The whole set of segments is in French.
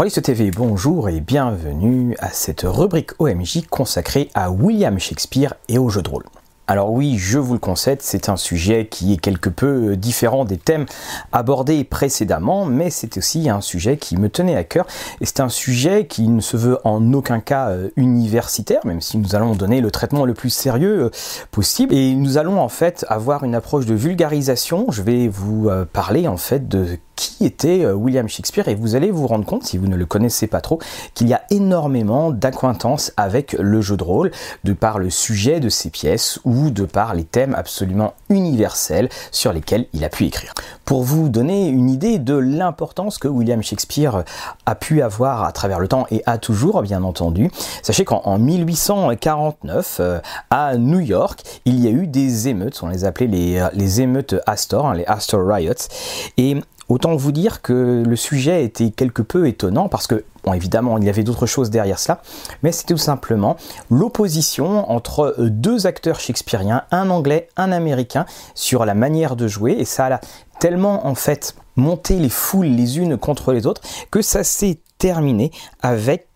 Rollis TV, bonjour et bienvenue à cette rubrique OMJ consacrée à William Shakespeare et au jeu de rôle. Alors oui, je vous le concède, c'est un sujet qui est quelque peu différent des thèmes abordés précédemment, mais c'est aussi un sujet qui me tenait à cœur, et c'est un sujet qui ne se veut en aucun cas euh, universitaire, même si nous allons donner le traitement le plus sérieux euh, possible, et nous allons en fait avoir une approche de vulgarisation, je vais vous euh, parler en fait de qui était euh, William Shakespeare. Et vous allez vous rendre compte, si vous ne le connaissez pas trop, qu'il y a énormément d'acquaintance avec le jeu de rôle, de par le sujet de ses pièces ou de par les thèmes absolument universels sur lesquels il a pu écrire. Pour vous donner une idée de l'importance que William Shakespeare a pu avoir à travers le temps et a toujours, bien entendu, sachez qu'en 1849, euh, à New York, il y a eu des émeutes, on les appelait les, euh, émeutes Astor, hein, les Astor Riots, et Autant vous dire que le sujet était quelque peu étonnant parce que, bon, évidemment, il y avait d'autres choses derrière cela, mais c'était tout simplement l'opposition entre euh, deux acteurs shakespeariens, un anglais, un américain, sur la manière de jouer, et ça a tellement, en fait, monté les foules les unes contre les autres que ça s'est terminé avec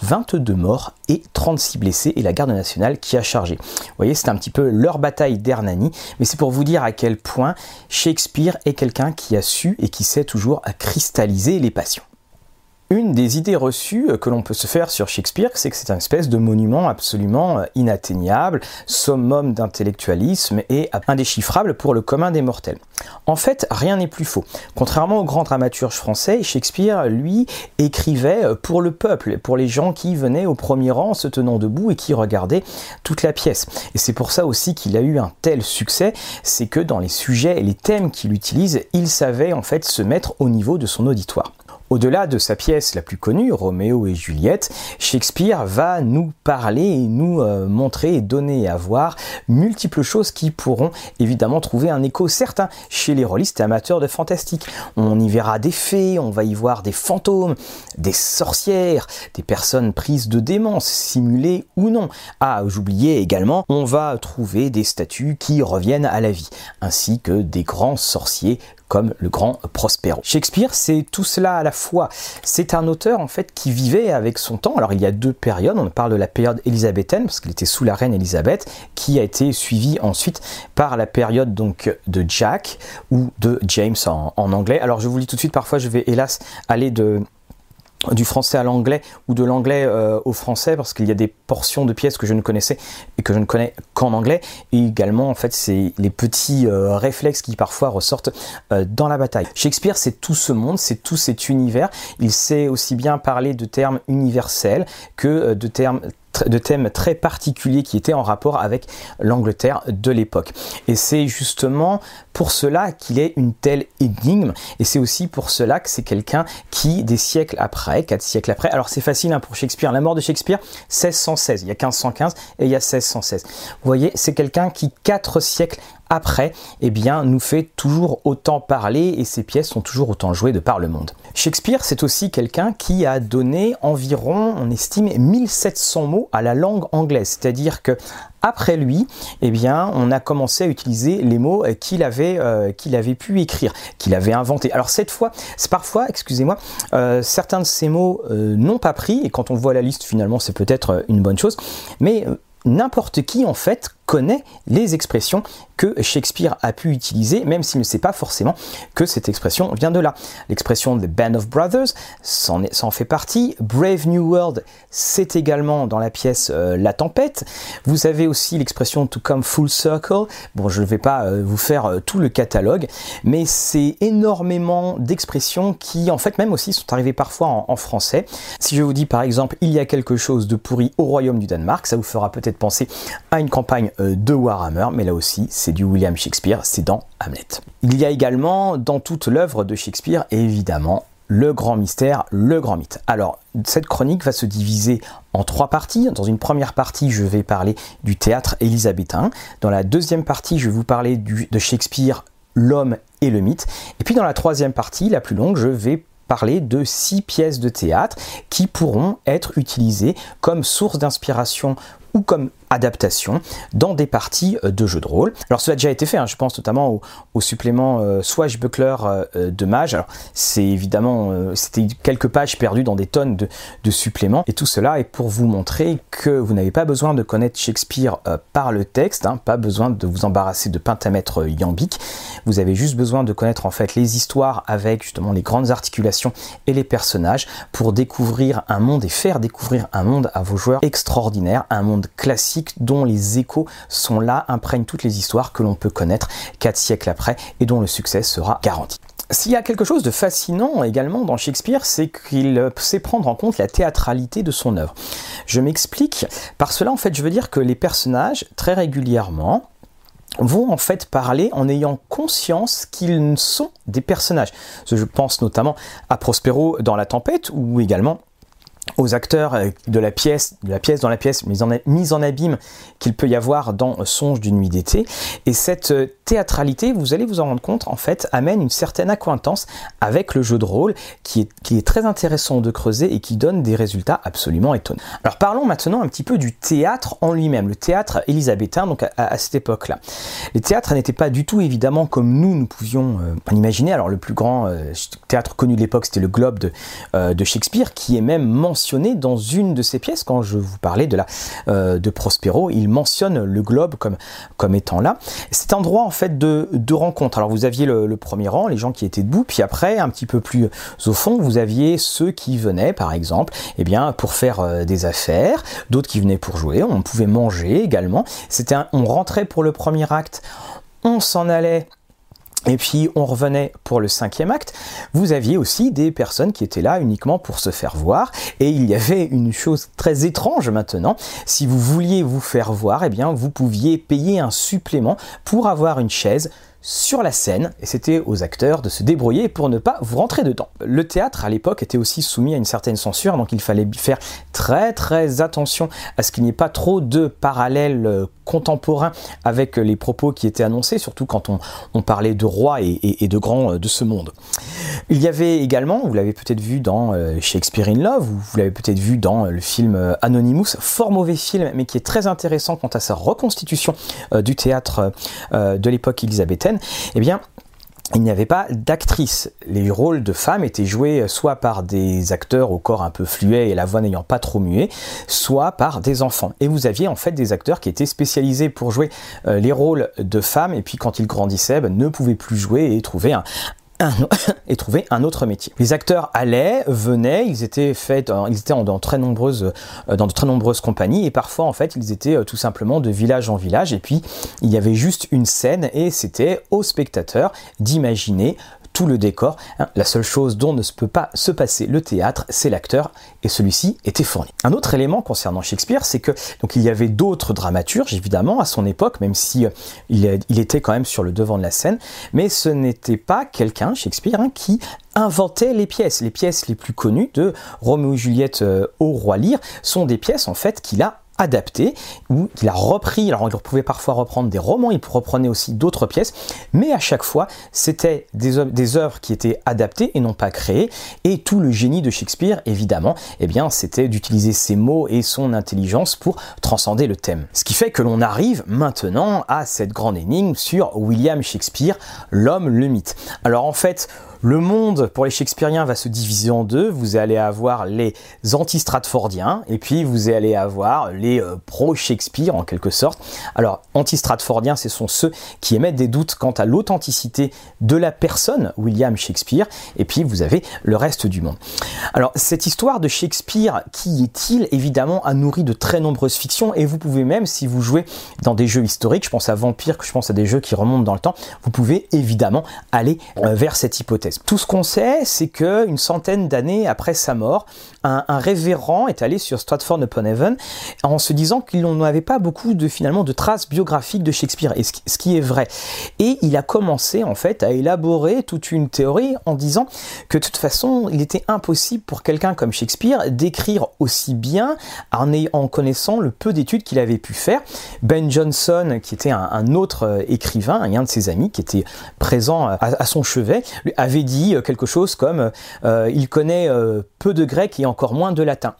22 morts et 36 blessés et la garde nationale qui a chargé. Vous voyez, c'est un petit peu leur bataille d'Hernani, mais c'est pour vous dire à quel point Shakespeare est quelqu'un qui a su et qui sait toujours à cristalliser les passions. Une des idées reçues euh, que l'on peut se faire sur Shakespeare, c'est que c'est un espèce de monument absolument euh, inatteignable, summum d'intellectualisme et indéchiffrable pour le commun des mortels. En fait, rien n'est plus faux. Contrairement aux grands dramaturges français, Shakespeare, lui, écrivait euh, pour le peuple, pour les gens qui venaient au premier rang se tenant debout et qui regardaient toute la pièce. Et c'est pour ça aussi qu'il a eu un tel succès, c'est que dans les sujets et les thèmes qu'il utilise, il savait en fait se mettre au niveau de son auditoire. Au-delà de sa pièce la plus connue, Roméo et Juliette, Shakespeare va nous parler et nous euh, montrer et donner à voir multiples choses qui pourront évidemment trouver un écho certain chez les rôlistes et amateurs de fantastique. On y verra des fées, on va y voir des fantômes, des sorcières, des personnes prises de démence, simulées ou non. Ah, j'oubliais également, on va trouver des statues qui reviennent à la vie, ainsi que des grands sorciers comme le grand Prospero. Shakespeare, c'est tout cela à la fois. C'est un auteur en fait qui vivait avec son temps. Alors il y a deux périodes. On parle de la période élisabéthaine parce qu'il était sous la reine Élisabeth, qui a été suivie ensuite par la période donc de Jack ou de James en, en anglais. Alors je vous lis tout de suite. Parfois je vais hélas aller de du français à l'anglais ou de l'anglais euh, au français parce qu'il y a des portions de pièces que je ne connaissais et que je ne connais qu'en anglais et également en fait c'est les petits euh, réflexes qui parfois ressortent euh, dans la bataille. Shakespeare c'est tout ce monde, c'est tout cet univers, il sait aussi bien parler de termes universels que de termes de thèmes très particuliers qui étaient en rapport avec l'Angleterre de l'époque. Et c'est justement pour cela qu'il est une telle énigme, et c'est aussi pour cela que c'est quelqu'un qui, des siècles après, quatre siècles après, alors c'est facile hein, pour Shakespeare, la mort de Shakespeare, 1616, il y a 1515 et il y a 1616. Vous voyez, c'est quelqu'un qui, quatre siècles après, eh bien, nous fait toujours autant parler et ses pièces sont toujours autant jouées de par le monde. Shakespeare, c'est aussi quelqu'un qui a donné environ, on estime, 1700 mots à la langue anglaise. C'est-à-dire que après lui, eh bien, on a commencé à utiliser les mots qu'il avait, euh, qu'il avait pu écrire, qu'il avait inventé. Alors cette fois, c'est parfois, excusez-moi, euh, certains de ces mots euh, n'ont pas pris, et quand on voit la liste, finalement, c'est peut-être une bonne chose, mais n'importe qui, en fait, connaît les expressions que Shakespeare a pu utiliser, même s'il ne sait pas forcément que cette expression vient de là. L'expression The Band of Brothers, ça en, fait partie. Brave New World, c'est également dans la pièce euh, La Tempête. Vous avez aussi l'expression To Come Full Circle. Bon, je ne vais pas euh, vous faire euh, tout le catalogue, mais c'est énormément d'expressions qui, en fait, même aussi sont arrivées parfois en français. Si je vous dis par exemple, il y a quelque chose de pourri au royaume du Danemark, ça vous fera peut-être penser à une campagne de Warhammer, mais là aussi, c'est du William Shakespeare, c'est dans Hamlet. Il y a également dans toute l'œuvre de Shakespeare, évidemment, le grand mystère, le grand mythe. Alors, cette chronique va se diviser en trois parties. Dans une première partie, je vais parler du théâtre élisabétain. Dans la deuxième partie, je vais vous parler de Shakespeare, l'homme et le mythe. Et puis dans la troisième partie, la plus longue, je vais parler de six pièces de théâtre qui pourront être utilisées comme source d'inspiration ou comme adaptation dans des parties euh, de jeux de rôle. Alors cela a déjà été fait, hein, je pense notamment au, supplément euh, Swashbuckler euh, de Mage. Alors c'est évidemment, c'était quelques pages perdues dans des tonnes de, suppléments, et tout cela est pour vous montrer que vous n'avez pas besoin de connaître Shakespeare par le texte, hein, pas besoin de vous embarrasser de pentamètres yambiques, vous avez juste besoin de connaître en fait les histoires avec justement les grandes articulations et les personnages pour découvrir un monde et faire découvrir un monde à vos joueurs extraordinaire, un monde classique dont les échos sont là, imprègnent toutes les histoires que l'on peut connaître quatre siècles après et dont le succès sera garanti. S'il y a quelque chose de fascinant également dans Shakespeare, c'est qu'il sait prendre en compte la théâtralité de son œuvre. Je m'explique. Par cela, en fait, je veux dire que les personnages, très régulièrement, vont en fait parler en ayant conscience qu'ils sont des personnages. Je pense notamment à Prospero dans La Tempête ou également aux acteurs euh, de la pièce, de la pièce dans la pièce, mise en, mise en abîme qu'il peut y avoir dans Songe d'une nuit d'été. Et cette euh, théâtralité, vous allez vous en rendre compte, en fait, amène une certaine acquaintance avec le jeu de rôle qui est, qui est très intéressant de creuser et qui donne des résultats absolument étonnants. Alors parlons maintenant un petit peu du théâtre en lui-même, le théâtre élisabétain, donc à, cette époque-là. Les théâtres n'étaient pas du tout évidemment comme nous, nous pouvions euh, imaginer. Alors le plus grand théâtre connu de l'époque, c'était le Globe de, de Shakespeare, qui est même mentionné dans une de ses pièces, quand je vous parlais de, la, euh, de Prospero, il mentionne le globe comme, comme étant là. C'est un endroit en fait de, de rencontre. Alors vous aviez le, premier rang, les gens qui étaient debout, puis après, un petit peu plus au fond, vous aviez ceux qui venaient, par exemple, eh bien, pour faire euh, des affaires, d'autres qui venaient pour jouer, on pouvait manger également. C'était on rentrait pour le premier acte, on s'en allait et puis on revenait pour le cinquième acte, vous aviez aussi des personnes qui étaient là uniquement pour se faire voir. Et il y avait une chose très étrange maintenant, si vous vouliez vous faire voir, eh bien vous pouviez payer un supplément pour avoir une chaise sur la scène, et c'était aux acteurs de se débrouiller pour ne pas vous rentrer dedans. Le théâtre à l'époque était aussi soumis à une certaine censure, donc il fallait faire très très attention à ce qu'il n'y ait pas trop de parallèles euh, contemporains avec les propos qui étaient annoncés, surtout quand on, parlait de rois et, de grands euh, de ce monde. Il y avait également, vous l'avez peut-être vu dans euh, Shakespeare in Love, ou vous l'avez peut-être vu dans le film Anonymous, fort mauvais film, mais qui est très intéressant quant à sa reconstitution du théâtre de l'époque élisabéthaine eh bien, il n'y avait pas d'actrices. Les rôles de femmes étaient joués soit par des acteurs au corps un peu fluet et la voix n'ayant pas trop mué, soit par des enfants. Et vous aviez en fait des acteurs qui étaient spécialisés pour jouer euh, les rôles de femmes et puis quand ils grandissaient, ben, ne pouvaient plus jouer et trouver un, et trouver un autre métier. Les acteurs allaient, venaient, ils étaient faits, ils étaient dans, euh, dans de très nombreuses compagnies et parfois en fait ils étaient euh, tout simplement de village en village et puis il y avait juste une scène et c'était aux spectateurs d'imaginer tout le décor. Hein. La seule chose dont ne peut pas se passer le théâtre, c'est l'acteur, et celui-ci était fourni. Un autre élément concernant Shakespeare, c'est que donc il y avait d'autres dramaturges évidemment à son époque, même si euh, il, était quand même sur le devant de la scène, mais ce n'était pas quelqu'un Shakespeare hein, qui inventait les pièces. Les pièces les plus connues de Roméo et Juliette euh, au roi Lear sont des pièces en fait qu'il a adapté, ou il a repris, alors il pouvait parfois reprendre des romans, il reprenait aussi d'autres pièces, mais à chaque fois c'était des, des œuvres qui étaient adaptées et non pas créées, et tout le génie de Shakespeare, évidemment, eh bien c'était d'utiliser ses mots et son intelligence pour transcender le thème. Ce qui fait que l'on arrive maintenant à cette grande énigme sur William Shakespeare, l'homme, le mythe. Alors en fait, le monde pour les Shakespeariens va se diviser en deux. Vous allez avoir les anti-Stratfordiens et puis vous allez avoir les euh, pro-Shakespeare en quelque sorte. Alors, anti-Stratfordiens, ce sont ceux qui émettent des doutes quant à l'authenticité de la personne William Shakespeare et puis vous avez le reste du monde. Alors, cette histoire de Shakespeare, qui est-il? Évidemment, a nourri de très nombreuses fictions et vous pouvez même, si vous jouez dans des jeux historiques, je pense à Vampire, je pense à des jeux qui remontent dans le temps, vous pouvez évidemment aller euh, vers cette hypothèse. Tout ce qu'on sait, c'est que une centaine d'années après sa mort, un, révérend est allé sur Stratford upon Avon en se disant qu'il n'avait pas beaucoup de finalement de traces biographiques de Shakespeare, et ce, qui est vrai. Et il a commencé en fait à élaborer toute une théorie en disant que de toute façon, il était impossible pour quelqu'un comme Shakespeare d'écrire aussi bien en, connaissant le peu d'études qu'il avait pu faire. Ben Jonson, qui était un, autre euh, écrivain, un de ses amis qui était présent à, à son chevet, avait dit quelque chose comme il connaît peu de grec et encore moins de latin.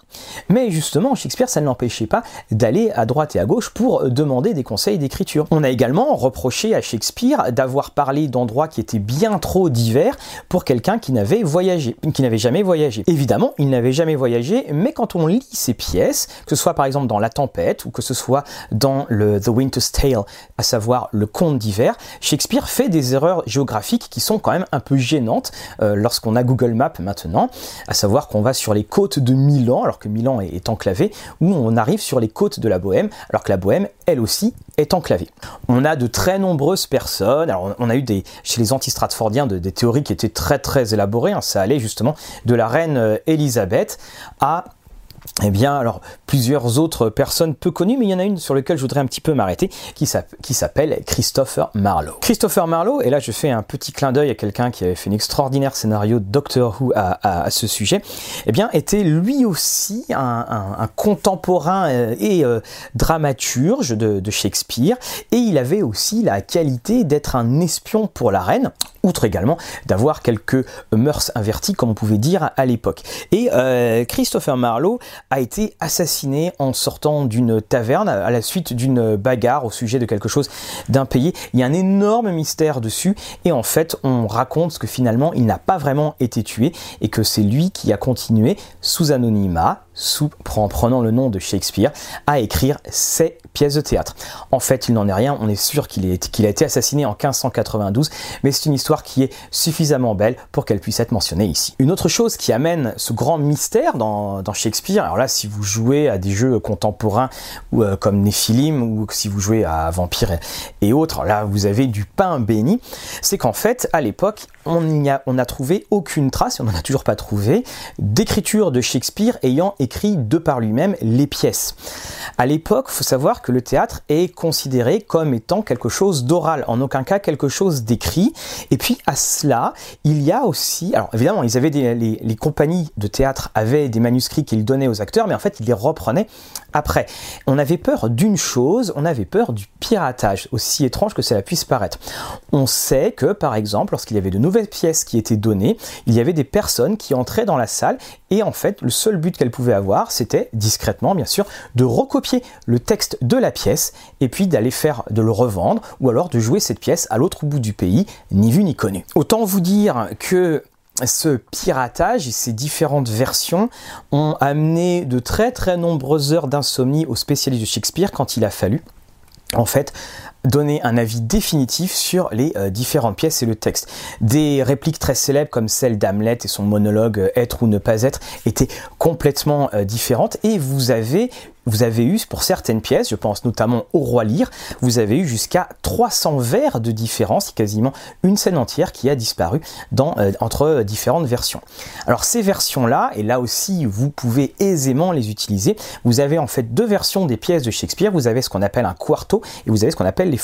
Mais justement, Shakespeare, ça ne l'empêchait pas d'aller à droite et à gauche pour demander des conseils d'écriture. On a également reproché à Shakespeare d'avoir parlé d'endroits qui étaient bien trop divers pour quelqu'un qui n'avait voyagé, qui n'avait jamais voyagé. Évidemment, il n'avait jamais voyagé, mais quand on lit ses pièces, que ce soit par exemple dans La Tempête ou que ce soit dans le The Winter's Tale, à savoir le conte d'hiver, Shakespeare fait des erreurs géographiques qui sont quand même un peu gênantes euh, lorsqu'on a Google Maps maintenant, à savoir qu'on va sur les côtes de Milan, alors que Milan est, enclavé, ou on arrive sur les côtes de la Bohème, alors que la Bohème, elle aussi, est enclavée. On a de très nombreuses personnes, alors on a eu des, chez les anti-stratfordiens des théories qui étaient très très élaborées, hein. ça allait justement de la reine Elisabeth euh, à eh bien, alors, plusieurs autres personnes peu connues, mais il y en a une sur laquelle je voudrais un petit peu m'arrêter, qui s'appelle Christopher Marlowe. Christopher Marlowe, et là je fais un petit clin d'œil à quelqu'un qui avait fait un extraordinaire scénario de Doctor Who à, ce sujet, eh bien, était lui aussi un, contemporain euh, et euh, dramaturge de, de Shakespeare, et il avait aussi la qualité d'être un espion pour la reine, outre également d'avoir quelques mœurs inverties, comme on pouvait dire à l'époque. Et euh, Christopher Marlowe a été assassiné en sortant d'une taverne à la suite d'une bagarre au sujet de quelque chose d'impayé. Il y a un énorme mystère dessus et en fait on raconte que finalement il n'a pas vraiment été tué et que c'est lui qui a continué sous anonymat sous, en prenant le nom de Shakespeare, à écrire ses pièces de théâtre. En fait, il n'en est rien, on est sûr qu'il a été assassiné en 1592, mais c'est une histoire qui est suffisamment belle pour qu'elle puisse être mentionnée ici. Une autre chose qui amène ce grand mystère dans, Shakespeare, alors là, si vous jouez à des jeux contemporains euh, comme Néphilim, ou si vous jouez à Vampire et, autres, là, vous avez du pain béni, c'est qu'en fait, à l'époque, on n'a trouvé aucune trace, on n'en a toujours pas trouvé, d'écriture de Shakespeare ayant écrit de par lui-même les pièces. À l'époque, il faut savoir que le théâtre est considéré comme étant quelque chose d'oral, en aucun cas quelque chose d'écrit. Et puis à cela, il y a aussi, alors évidemment, les, les, compagnies de théâtre avaient des manuscrits qu'ils donnaient aux acteurs, mais en fait, ils les reprenaient après. On avait peur d'une chose, on avait peur du piratage, aussi étrange que cela puisse paraître. On sait que, par exemple, lorsqu'il y avait de nouvelles pièces qui étaient données, il y avait des personnes qui entraient dans la salle et en fait, le seul but qu'elles pouvaient avoir, c'était discrètement, bien sûr, de recopier le texte de la pièce et puis d'aller faire, de le revendre ou alors de jouer cette pièce à l'autre bout du pays, ni vu ni connu. Autant vous dire que ce piratage et ces différentes versions ont amené de très très nombreuses heures d'insomnie aux spécialistes de Shakespeare quand il a fallu en fait donner un avis définitif sur les euh, différentes pièces et le texte. Des répliques très célèbres comme celle d'Hamlet et son monologue euh, Être ou ne pas être étaient complètement euh, différentes et vous avez vous avez eu pour certaines pièces, je pense notamment au Roi Lear, vous avez eu jusqu'à 300 vers de différence, quasiment une scène entière qui a disparu dans, entre différentes versions. Alors ces versions-là, et là aussi vous pouvez aisément les utiliser, vous avez en fait deux versions des pièces de Shakespeare, vous avez ce qu'on appelle un quarto et vous avez ce qu'on appelle les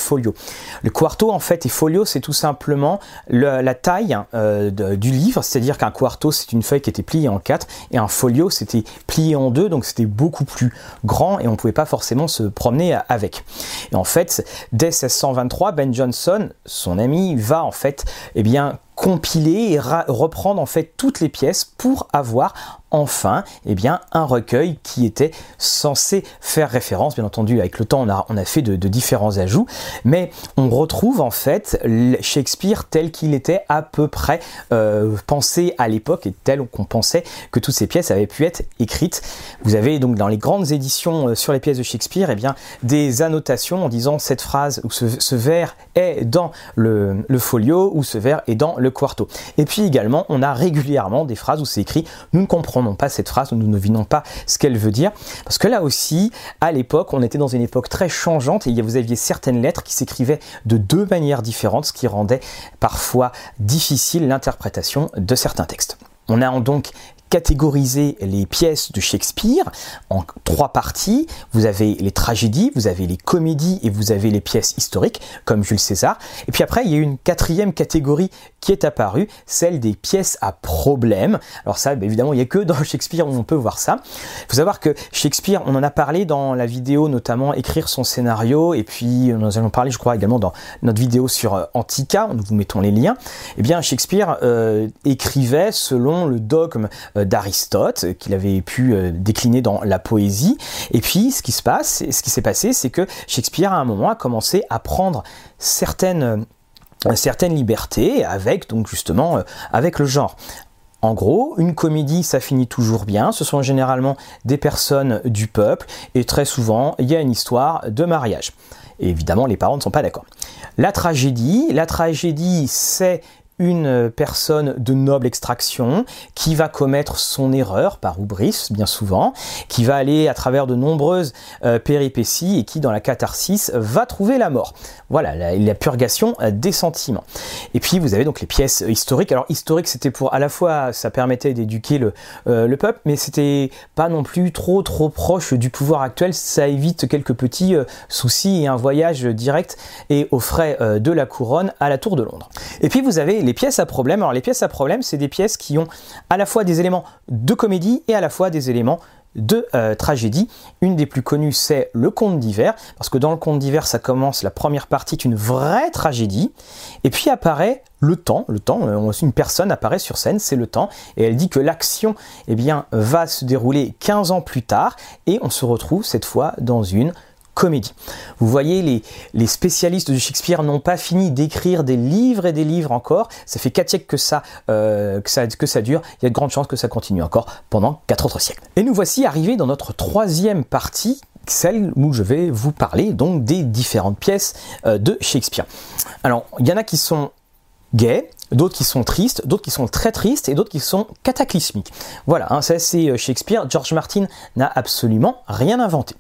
Le quarto en fait et folio c'est tout simplement la taille euh, du livre, c'est-à-dire qu'un quarto c'est une feuille qui était pliée en quatre et un folio c'était plié en deux, donc c'était beaucoup plus grand et on ne pouvait pas forcément se promener avec. Et en fait, dès 1623, Ben Jonson, son ami, va en fait, eh bien, compiler et reprendre en fait toutes les pièces pour avoir enfin eh bien, un recueil qui était censé faire référence, bien entendu avec le temps on a, fait de, différents ajouts, mais on retrouve en fait Shakespeare tel qu'il était à peu près euh, pensé à l'époque et tel qu'on pensait que toutes ces pièces avaient pu être écrites. Vous avez donc dans les grandes éditions euh, sur les pièces de Shakespeare eh bien, des annotations en disant cette phrase ou ce, vers est dans le, le folio ou ce vers est dans le quarto. Et puis également, on a régulièrement des phrases où c'est écrit nous ne comprenons pas cette phrase, nous ne devinons pas ce qu'elle veut dire. Parce que là aussi, à l'époque, on était dans une époque très changeante et vous aviez certaines lettres qui s'écrivaient de deux manières différentes, ce qui rendait parfois difficile l'interprétation de certains textes. On a donc catégoriser les pièces de Shakespeare en trois parties. Vous avez les tragédies, vous avez les comédies et vous avez les pièces historiques, comme Jules César. Et puis après, il y a une quatrième catégorie qui est apparue, celle des pièces à problème. Alors ça, bah, évidemment, il n'y a que dans Shakespeare où on peut voir ça. Il faut savoir que Shakespeare, on en a parlé dans la vidéo, notamment écrire son scénario, et puis nous allons parler, je crois, également dans notre vidéo sur euh, Antica, nous vous mettons les liens. Eh bien, Shakespeare euh, écrivait selon le dogme euh, d'Aristote qu'il avait pu euh, décliner dans la poésie. Et puis ce qui se passe, ce qui s'est passé, c'est que Shakespeare à un moment a commencé à prendre certaines euh, certaines libertés avec donc justement euh, avec le genre. En gros, une comédie, ça finit toujours bien. Ce sont généralement des personnes du peuple et très souvent, il y a une histoire de mariage. Et évidemment, les parents ne sont pas d'accord. La tragédie, la tragédie, c'est une personne de noble extraction qui va commettre son erreur par oubris bien souvent, qui va aller à travers de nombreuses euh, péripéties et qui dans la catharsis va trouver la mort. Voilà, la, purgation euh, des sentiments. Et puis vous avez donc les pièces historiques. Alors historique c'était pour à la fois ça permettait d'éduquer le, euh, le, peuple, mais c'était pas non plus trop trop proche du pouvoir actuel. Ça évite quelques petits soucis et un voyage direct et aux frais de la couronne à la tour de Londres. Et puis vous avez les pièces à problème. Alors c'est des pièces qui ont à la fois des éléments de comédie et à la fois des éléments de euh, tragédie. Une des plus connues, c'est le conte d'hiver, parce que dans le conte d'hiver, ça commence, la première partie est une vraie tragédie, et puis apparaît le temps, le temps, euh, une personne apparaît sur scène, c'est le temps, et elle dit que l'action eh va se dérouler 15 ans plus tard, et on se retrouve cette fois dans une comédie. Vous voyez, les, spécialistes de Shakespeare n'ont pas fini d'écrire des livres et des livres encore. Ça fait quatre siècles que ça, euh, que ça, dure. Il y a de grandes chances que ça continue encore pendant quatre autres siècles. Et nous voici arrivés dans notre troisième partie celle où je vais vous parler donc des différentes pièces euh, de Shakespeare. Alors, il y en a qui sont gays, d'autres qui sont tristes, d'autres qui sont très tristes et d'autres qui sont cataclysmiques. Voilà, hein, ça c'est euh, Shakespeare. George Martin n'a absolument rien inventé.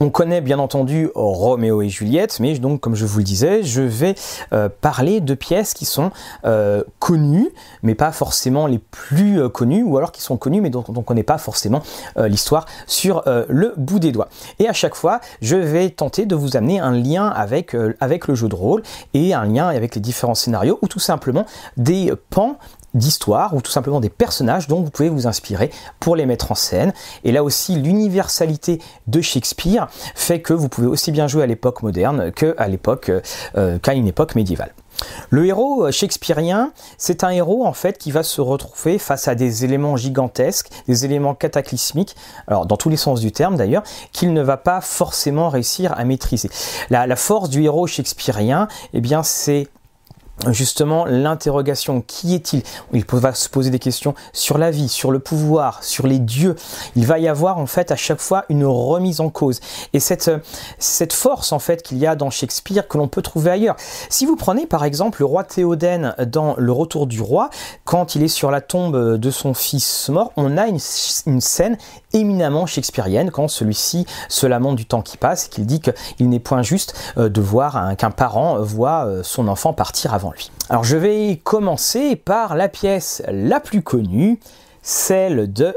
On connaît bien entendu Roméo et Juliette, mais donc comme je vous le disais, je vais euh, parler de pièces qui sont euh, connues, mais pas forcément les plus euh, connues, ou alors qui sont connues, mais dont on ne connaît pas forcément l'histoire sur le bout des doigts. Et à chaque fois, je vais tenter de vous amener un lien avec, avec le jeu de rôle et un lien avec les différents scénarios, ou tout simplement des pans d'histoire ou tout simplement des personnages dont vous pouvez vous inspirer pour les mettre en scène. Et là aussi, l'universalité de Shakespeare fait que vous pouvez aussi bien jouer à l'époque moderne qu'à l'époque, euh, qu'à une époque médiévale. Le héros shakespearien, c'est un héros en fait qui va se retrouver face à des éléments gigantesques, des éléments cataclysmiques, alors dans tous les sens du terme d'ailleurs, qu'il ne va pas forcément réussir à maîtriser. La, la force du héros shakespearien, eh bien c'est justement l'interrogation qui est-il? Il va se poser des questions sur la vie, sur le pouvoir, sur les dieux. Il va y avoir en fait à chaque fois une remise en cause. Et cette, cette force en fait qu'il y a dans Shakespeare que l'on peut trouver ailleurs. Si vous prenez par exemple le roi Théoden dans Le Retour du roi, quand il est sur la tombe de son fils mort, on a une, une scène éminemment shakespearienne quand celui-ci se lamente du temps qui passe et qu'il dit qu'il n'est point juste euh, de voir qu'un parent voit euh, son enfant partir avant lui. Alors je vais commencer par la pièce la plus connue, celle de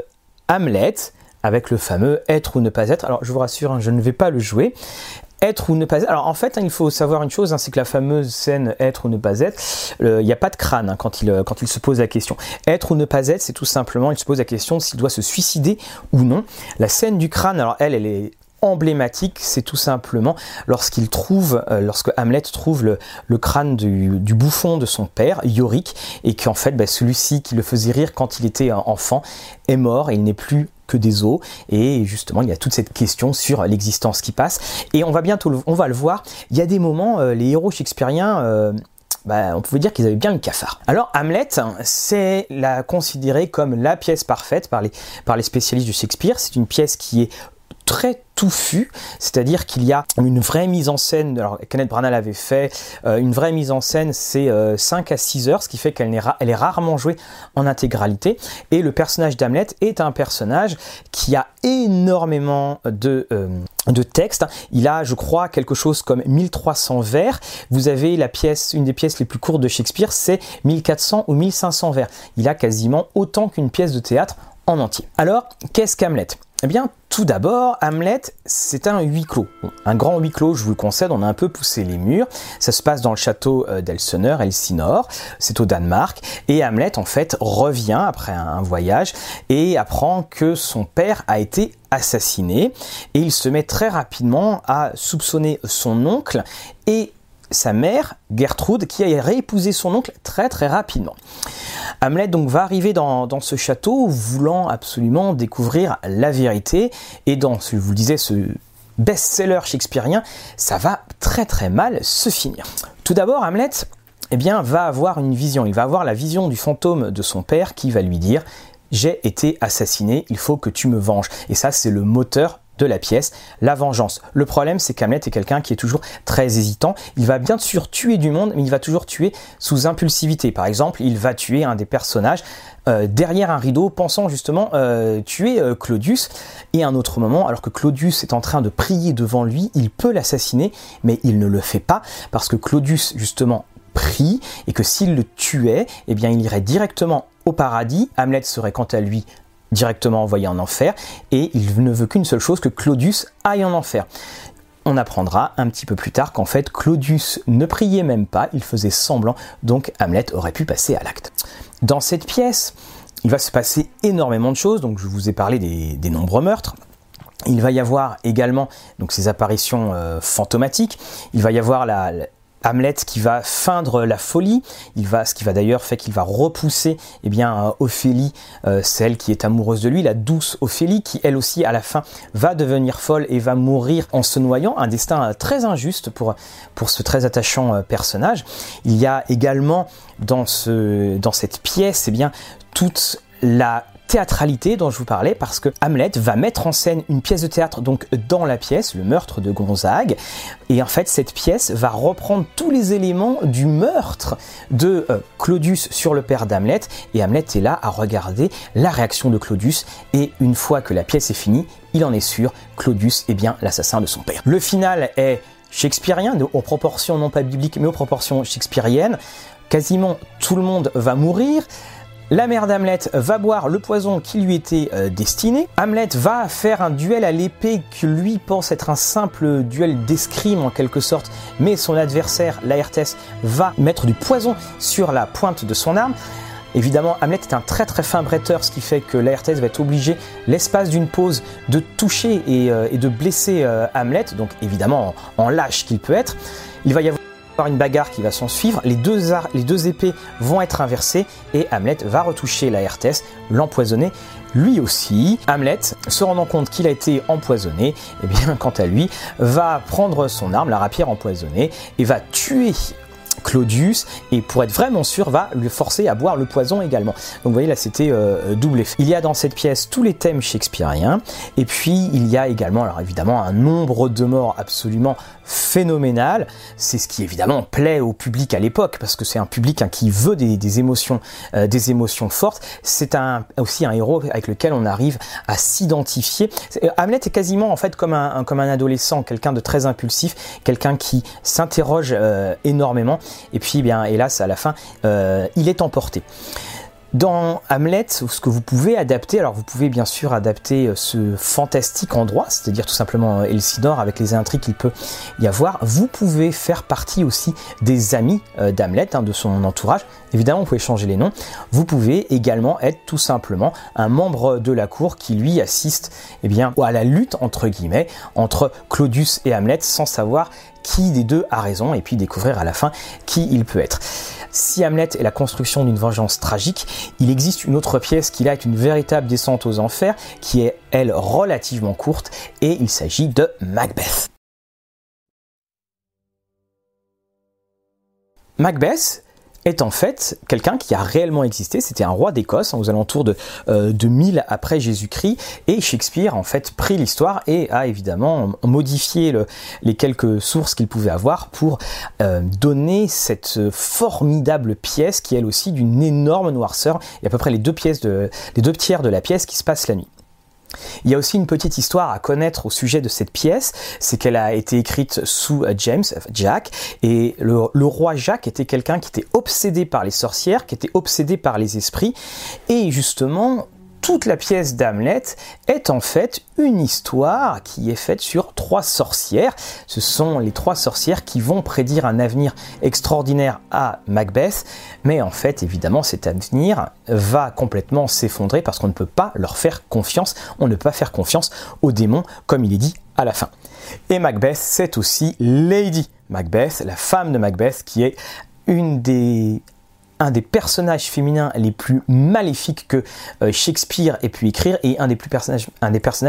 Hamlet, avec le fameux être ou ne pas être. Alors je vous rassure, hein, je ne vais pas le jouer. Être ou ne pas être. Alors en fait, hein, il faut savoir une chose, hein, c'est que la fameuse scène être ou ne pas être, il n'y a pas de crâne il, quand il se pose la question. Être ou ne pas être, c'est tout simplement, il se pose la question s'il doit se suicider ou non. La scène du crâne, alors elle, elle est emblématique, c'est tout simplement lorsqu'il trouve, euh, lorsque Hamlet trouve le, crâne du, bouffon de son père, Yorick, et qu'en fait bah, celui-ci qui le faisait rire quand il était enfant est mort et il n'est plus que des os et justement il y a toute cette question sur l'existence qui passe et on va bientôt on va le voir il y a des moments euh, les héros shakespeariens euh, bah, on pouvait dire qu'ils avaient bien le cafard. Alors Hamlet, c'est la considérée comme la pièce parfaite par les, par les spécialistes de Shakespeare. C'est une pièce qui est très c'est-à-dire qu'il y a une vraie mise en scène, alors Kenneth Branagh l'avait fait, euh, une vraie mise en scène c'est 5 à 6 heures, ce qui fait qu'elle est, elle est rarement jouée en intégralité, et le personnage d'Hamlet est un personnage qui a énormément de, de texte. Il a, je crois, quelque chose comme 1300 vers. Vous avez la pièce, une des pièces les plus courtes de Shakespeare, c'est 1400 ou 1500 vers. Il a quasiment autant qu'une pièce de théâtre en entier. Alors, qu'est-ce qu'Hamlet? Eh bien, tout d'abord, Hamlet, c'est un huis clos. un grand huis clos, je vous le concède, on a un peu poussé les murs. Ça se passe dans le château euh, d'Elseneur, Elsinore, c'est au Danemark. Et Hamlet, en fait, revient après un voyage et apprend que son père a été assassiné. Et il se met très rapidement à soupçonner son oncle et sa mère, Gertrude, qui a réépousé son oncle très très rapidement. Hamlet donc va arriver dans, ce château voulant absolument découvrir la vérité et dans, je vous disais, ce best-seller shakespearien, ça va très très mal se finir. Tout d'abord, Hamlet eh bien, va avoir une vision, il va avoir la vision du fantôme de son père qui va lui dire j'ai été assassiné, il faut que tu me venges. Et ça, c'est le moteur de la pièce, la vengeance. Le problème, c'est qu'Hamlet est quelqu'un qui est toujours très hésitant. Il va bien sûr tuer du monde, mais il va toujours tuer sous impulsivité. Par exemple, il va tuer un des personnages euh, derrière un rideau, pensant justement euh, tuer euh, Claudius. Et un autre moment, alors que Claudius est en train de prier devant lui, il peut l'assassiner, mais il ne le fait pas parce que Claudius justement prie et que s'il le tuait, eh bien, il irait directement au paradis. Hamlet serait quant à lui directement envoyé en enfer, et il ne veut qu'une seule chose, que Claudius aille en enfer. On apprendra un petit peu plus tard qu'en fait Claudius ne priait même pas, il faisait semblant, donc Hamlet aurait pu passer à l'acte. Dans cette pièce, il va se passer énormément de choses, donc je vous ai parlé des, nombreux meurtres, il va y avoir également donc ces apparitions euh, fantomatiques. Il va y avoir la, Hamlet qui va feindre la folie, il va, ce qui va d'ailleurs fait qu'il va repousser eh bien, euh, Ophélie, euh, celle qui est amoureuse de lui, la douce Ophélie, qui elle aussi à la fin va devenir folle et va mourir en se noyant, un destin euh, très injuste pour, pour ce très attachant personnage. Il y a également dans, dans cette pièce eh bien, toute la théâtralité dont je vous parlais parce que Hamlet va mettre en scène une pièce de théâtre donc dans la pièce, le meurtre de Gonzague. Et en fait, cette pièce va reprendre tous les éléments du meurtre de euh, Claudius sur le père d'Hamlet. Et Hamlet est là à regarder la réaction de Claudius. Et une fois que la pièce est finie, il en est sûr, Claudius est bien l'assassin de son père. Le final est shakespearien, aux proportions non pas bibliques, mais aux proportions shakespeariennes. Quasiment tout le monde va mourir. La mère d'Hamlet va boire le poison qui lui était euh, destiné. Hamlet va faire un duel à l'épée que lui pense être un simple duel d'escrime en quelque sorte, mais son adversaire, Laertes, va mettre du poison sur la pointe de son arme. Évidemment, Hamlet est un très très fin bretteur, ce qui fait que Laertes va être obligé, l'espace d'une pause, de toucher et, euh, de blesser euh, Hamlet, donc évidemment en, en lâche qu'il peut être. Il va y avoir une bagarre qui va s'en suivre, les deux, les deux épées vont être inversées et Hamlet va retoucher la RTS, l'empoisonner lui aussi. Hamlet, se rendant compte qu'il a été empoisonné, et eh bien quant à lui, va prendre son arme, la rapière empoisonnée, et va tuer Claudius et pour être vraiment sûr va le forcer à boire le poison également. Donc vous voyez là c'était euh, double effet. Il y a dans cette pièce tous les thèmes shakespeariens et puis il y a également alors évidemment un nombre de morts absolument phénoménal. C'est ce qui évidemment plaît au public à l'époque parce que c'est un public hein, qui veut des, émotions, euh, des émotions fortes. C'est aussi un héros avec lequel on arrive à s'identifier. Euh, Hamlet est quasiment en fait comme un, comme un adolescent, quelqu'un de très impulsif, quelqu'un qui s'interroge euh, énormément et puis bien hélas à la fin il est emporté. Dans Hamlet, ce que vous pouvez adapter, alors vous pouvez bien sûr adapter euh, ce fantastique endroit, c'est-à-dire tout simplement euh, Elsinore avec les intrigues qu'il peut y avoir. Vous pouvez faire partie aussi des amis euh, d'Hamlet, hein, de son entourage. Évidemment, vous pouvez changer les noms. Vous pouvez également être tout simplement un membre de la cour qui lui assiste eh bien, à la lutte entre guillemets entre Claudius et Hamlet sans savoir qui des deux a raison et puis découvrir à la fin qui il peut être. Si Hamlet est la construction d'une vengeance tragique, il existe une autre pièce qui là est une véritable descente aux enfers, qui est elle relativement courte, et il s'agit de Macbeth. Macbeth est en fait quelqu'un qui a réellement existé. C'était un roi d'Écosse aux alentours de, euh, 1000 après Jésus-Christ. Et Shakespeare en fait pris l'histoire et a évidemment modifié les quelques sources qu'il pouvait avoir pour euh, donner cette formidable pièce qui est elle aussi d'une énorme noirceur. Il y a à peu près les deux pièces de, les deux tiers de la pièce qui se passent la nuit. Il y a aussi une petite histoire à connaître au sujet de cette pièce, c'est qu'elle a été écrite sous James, euh, Jack, et le, roi Jacques était quelqu'un qui était obsédé par les sorcières, qui était obsédé par les esprits, et justement, toute la pièce d'Hamlet est en fait une histoire qui est faite sur trois sorcières. Ce sont les trois sorcières qui vont prédire un avenir extraordinaire à Macbeth, mais en fait évidemment cet avenir va complètement s'effondrer parce qu'on ne peut pas leur faire confiance, on ne peut pas faire confiance aux démons comme il est dit à la fin. Et Macbeth, c'est aussi Lady Macbeth, la femme de Macbeth, qui est une des un des personnages féminins les plus maléfiques que euh, Shakespeare ait pu écrire et un des, personnages,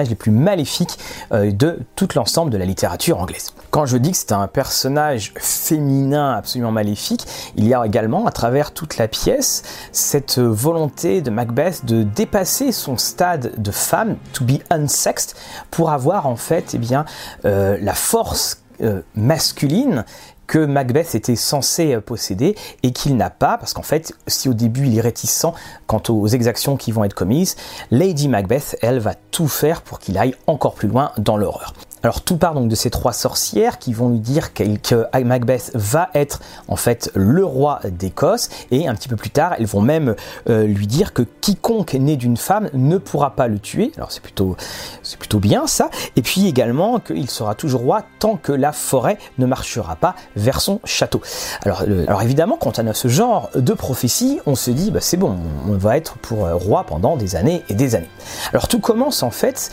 les plus maléfiques euh, de tout l'ensemble de la littérature anglaise. Quand je dis que c'est un personnage féminin absolument maléfique, il y a également à travers toute la pièce cette volonté de Macbeth de dépasser son stade de femme, to be unsexed, pour avoir en fait eh euh, la force masculine que Macbeth était censé euh, posséder et qu'il n'a pas, parce qu'en fait, si au début il est réticent quant aux exactions qui vont être commises, Lady Macbeth, elle, va tout faire pour qu'il aille encore plus loin dans l'horreur. Alors tout part donc de ces trois sorcières qui vont lui dire que Macbeth va être en fait le roi d'Écosse et un petit peu plus tard elles vont même euh, lui dire que quiconque est né d'une femme ne pourra pas le tuer. Alors c'est plutôt bien ça. Et puis également qu'il sera toujours roi tant que la forêt ne marchera pas vers son château. Alors, évidemment quand on a ce genre de prophétie on se dit bah, c'est bon on va être pour euh, roi pendant des années et des années. Alors tout commence en fait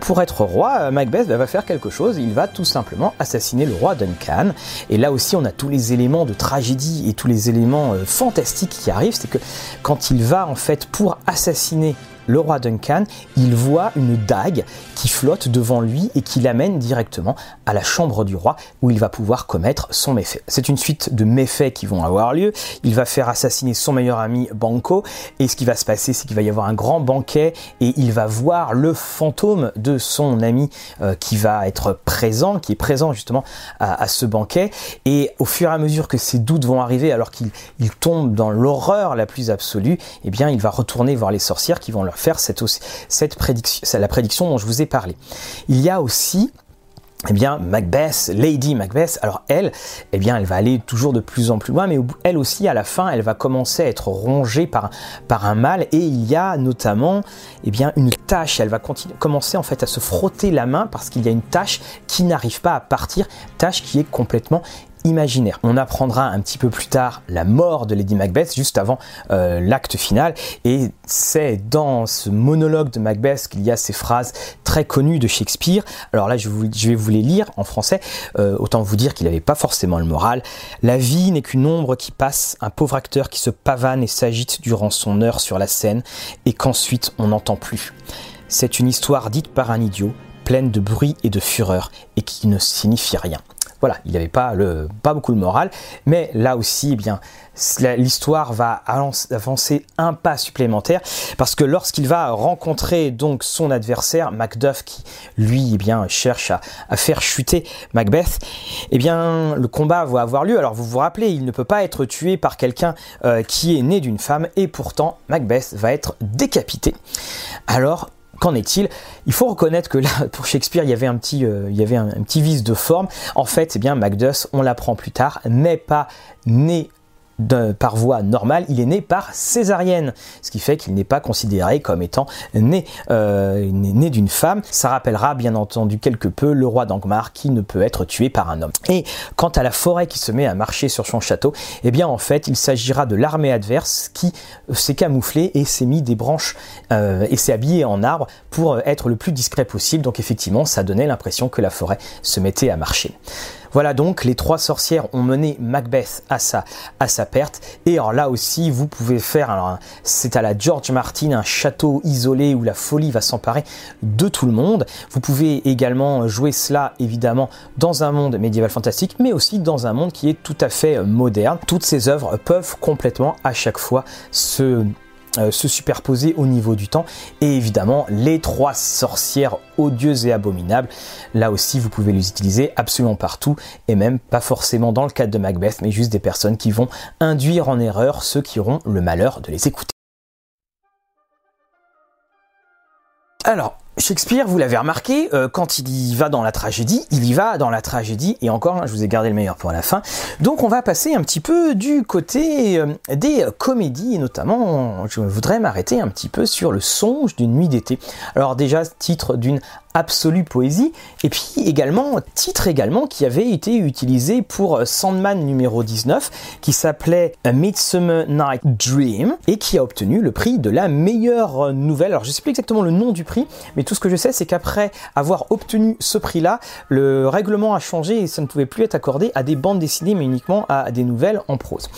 pour être roi Macbeth va faire quelque chose, il va tout simplement assassiner le roi Duncan. Et là aussi, on a tous les éléments de tragédie et tous les éléments euh, fantastiques qui arrivent. C'est que quand il va en fait pour assassiner le roi Duncan, il voit une dague qui flotte devant lui et qui l'amène directement à la chambre du roi où il va pouvoir commettre son méfait. C'est une suite de méfaits qui vont avoir lieu. Il va faire assassiner son meilleur ami Banco et ce qui va se passer, c'est qu'il va y avoir un grand banquet et il va voir le fantôme de son ami euh, qui va être présent, qui est présent justement à, ce banquet. Et au fur et à mesure que ses doutes vont arriver, alors qu'il tombe dans l'horreur la plus absolue, eh bien, il va retourner voir les sorcières qui vont leur faire cette, cette prédiction, la prédiction dont je vous ai parlé. Il y a aussi eh bien, Macbeth, Lady Macbeth, alors elle, eh bien, elle va aller toujours de plus en plus loin, mais elle aussi, à la fin, elle va commencer à être rongée par, par un mal, et il y a notamment, eh bien, une tâche, elle va commencer en fait à se frotter la main parce qu'il y a une tâche qui n'arrive pas à partir, tâche qui est complètement imaginaire. On apprendra un petit peu plus tard la mort de Lady Macbeth juste avant euh, l'acte final et c'est dans ce monologue de Macbeth qu'il y a ces phrases très connues de Shakespeare. Alors là je, vais vous les lire en français, euh, autant vous dire qu'il n'avait pas forcément le moral. La vie n'est qu'une ombre qui passe, un pauvre acteur qui se pavane et s'agite durant son heure sur la scène et qu'ensuite on n'entend plus. C'est une histoire dite par un idiot, pleine de bruit et de fureur et qui ne signifie rien. Voilà, il n'y avait pas, le, pas beaucoup de morale, mais là aussi, eh bien, l'histoire va avancer un pas supplémentaire. Parce que lorsqu'il va rencontrer donc son adversaire Macduff qui lui eh bien cherche à, faire chuter Macbeth eh bien le combat va avoir lieu. Alors vous vous rappelez il ne peut pas être tué par quelqu'un euh, qui est né d'une femme. Et pourtant Macbeth va être décapité. Alors Qu'en est-il? Il faut reconnaître que là, pour Shakespeare, il y avait un petit, euh, un, petit vice de forme. En fait, eh bien, Macduff, on l'apprend plus tard, n'est pas né par voie normale, il est né par césarienne, ce qui fait qu'il n'est pas considéré comme étant né, euh, né, d'une femme. Ça rappellera bien entendu quelque peu le roi d'Angmar qui ne peut être tué par un homme. Et quant à la forêt qui se met à marcher sur son château, eh bien en fait il s'agira de l'armée adverse qui s'est camouflée et s'est mis des branches euh, et s'est habillé en arbre pour être le plus discret possible. Donc effectivement ça donnait l'impression que la forêt se mettait à marcher. Voilà donc, les trois sorcières ont mené Macbeth à sa, perte. Et alors là aussi, vous pouvez faire, alors c'est à la George Martin, un château isolé où la folie va s'emparer de tout le monde. Vous pouvez également jouer cela évidemment dans un monde médiéval fantastique, mais aussi dans un monde qui est tout à fait moderne. Toutes ces œuvres peuvent complètement à chaque fois se euh, se superposer au niveau du temps. Et évidemment, les trois sorcières odieuses et abominables, là aussi, vous pouvez les utiliser absolument partout, et même pas forcément dans le cadre de Macbeth, mais juste des personnes qui vont induire en erreur ceux qui auront le malheur de les écouter. Alors, Shakespeare, vous l'avez remarqué, euh, quand il y va dans la tragédie, il y va dans la tragédie, et encore, hein, je vous ai gardé le meilleur pour la fin. Donc on va passer un petit peu du côté euh, des comédies, et notamment, je voudrais m'arrêter un petit peu sur le songe d'une nuit d'été. Alors déjà, titre d'une absolue poésie, et puis également, titre également qui avait été utilisé pour Sandman numéro 19, qui s'appelait A Midsummer Night Dream, et qui a obtenu le prix de la meilleure nouvelle. Alors je ne sais plus exactement le nom du prix, mais tout ce que je sais, c'est qu'après avoir obtenu ce prix-là, le règlement a changé et ça ne pouvait plus être accordé à des bandes dessinées, mais uniquement à des nouvelles en prose.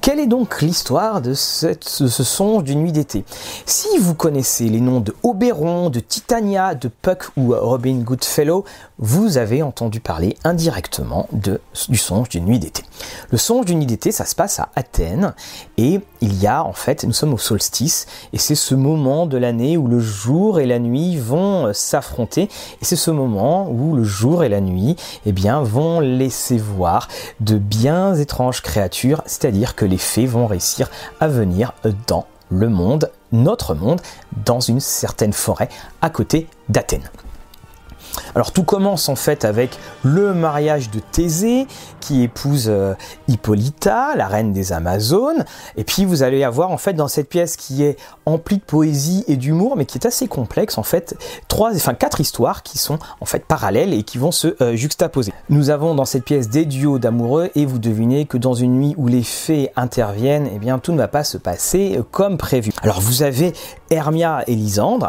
Quelle est donc l'histoire de, ce songe d'une nuit d'été? Si vous connaissez les noms de Oberon, de Titania, de Puck ou Robin Goodfellow, vous avez entendu parler indirectement du songe d'une nuit d'été. Le songe d'une nuit d'été, ça se passe à Athènes et il y a en fait, nous sommes au solstice et c'est ce moment de l'année où le jour et la nuit vont euh, s'affronter et c'est ce moment où le jour et la nuit eh vont laisser voir de bien étranges créatures, c'est-à-dire que les fées vont réussir à venir dans le monde, notre monde, dans une certaine forêt à côté d'Athènes. Alors tout commence en fait avec le mariage de Thésée qui épouse euh, Hippolyta, la reine des Amazones. Et puis vous allez avoir en fait dans cette pièce qui est emplie de poésie et d'humour, mais qui est assez complexe en fait, trois, enfin quatre histoires qui sont en fait parallèles et qui vont se euh, juxtaposer. Nous avons dans cette pièce des duos d'amoureux et vous devinez que dans une nuit où les fées interviennent, eh bien tout ne va pas se passer euh, comme prévu. Alors vous avez Hermia et Lysandre.